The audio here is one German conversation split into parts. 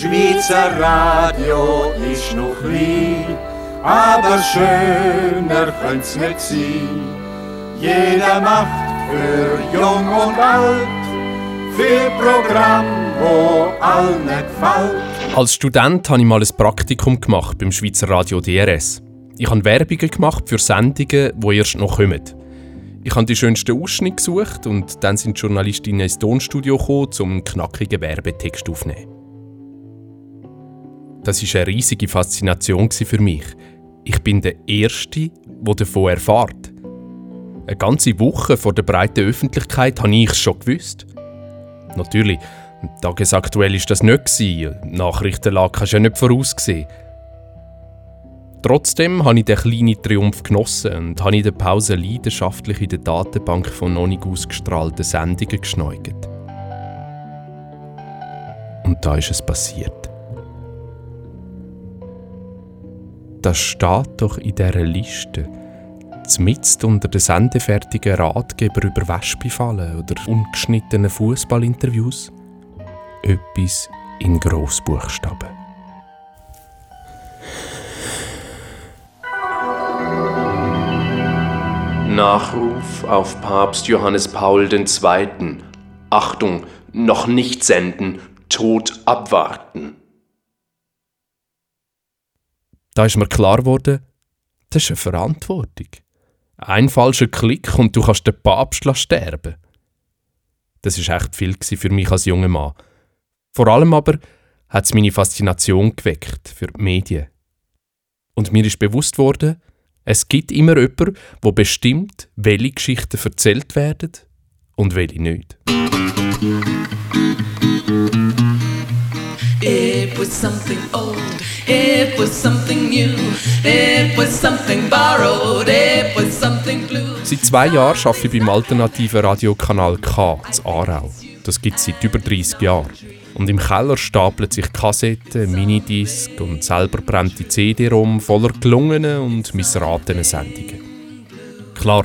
Schweizer Radio ist noch klein, aber schöner könnte's nicht sein. Jeder macht für Jung und Alt viel Programm, wo allen gefällt. Als Student habe ich mal ein Praktikum gemacht beim Schweizer Radio DRS. Ich habe Werbungen gemacht für Sendungen, die erst noch kommen. Ich habe die schönsten Ausschnitte gesucht und dann sind die Journalistinnen ins Tonstudio gekommen, um einen knackigen Werbetext aufzunehmen. Das war eine riesige Faszination für mich. Ich bin der Erste, der davon erfährt. Eine ganze Woche vor der breiten Öffentlichkeit habe ich es schon gewusst. Natürlich, tagesaktuell war das nicht. Nachrichtenlage kannst du ja nicht voraussehen. Trotzdem habe ich den kleinen Triumph genossen und habe in der Pause leidenschaftlich in der Datenbank von noch nicht ausgestrahlten Sendungen geschneugert. Und da ist es passiert. Das steht doch in dieser Liste. Zmitzt unter den sendefertigen Ratgeber über Wespifallen oder ungeschnittenen Fußballinterviews etwas in Grossbuchstaben. Nachruf auf Papst Johannes Paul II. Achtung, noch nicht senden, Tod abwarten. Da ist mir klar geworden, das ist eine Verantwortung. Ein falscher Klick und du kannst den Papst sterben. Das ist echt viel für mich als junger Mann. Vor allem aber hat es meine Faszination geweckt für die Medien. Und mir ist bewusst worden, es gibt immer jemanden, der bestimmt, welche Geschichten erzählt werden und welche nicht. It was Seit zwei Jahren arbeite ich beim alternativen Radiokanal K zu Aarau. Das gibt es seit über 30 Jahren. Und im Keller stapeln sich Kassetten, Minidisc und selber brennte CD-ROM voller gelungenen und missratenen Sendungen. Klar,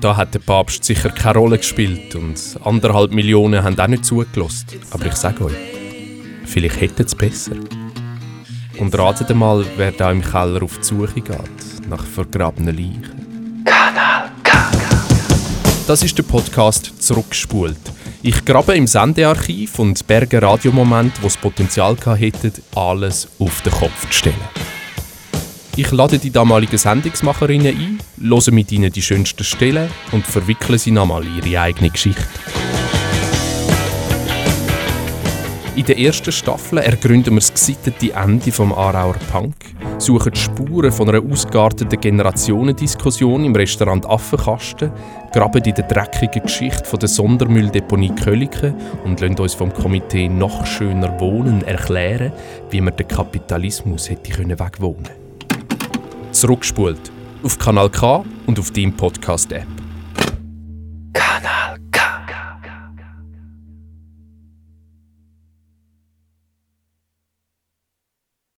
da hat der Papst sicher keine Rolle gespielt und anderthalb Millionen haben auch nicht zugelassen. Aber ich sage euch, vielleicht hätten es besser. Und ratet mal, wer da im Keller auf die Suche geht, nach vergrabenen Leichen. Kanal K. Das ist der Podcast «Zurückgespult». Ich grabe im Sendearchiv und berge Radiomomente, wo das Potenzial hätten, alles auf den Kopf zu stellen. Ich lade die damaligen Sendungsmacherinnen ein, höre mit ihnen die schönsten Stellen und verwickle sie nochmal in ihre eigene Geschichte. In der ersten Staffel ergründen wir das gesittete Ende vom Aarauer Punk, suchen die Spuren von einer ausgearteten Generationendiskussion im Restaurant Affenkasten, graben in der dreckigen Geschichte von der Sondermülldeponie Kölliken und lassen uns vom Komitee «Noch schöner wohnen» erklären, wie man den Kapitalismus hätte wegwohnen können. Zurückspult auf Kanal K und auf deinem Podcast-App.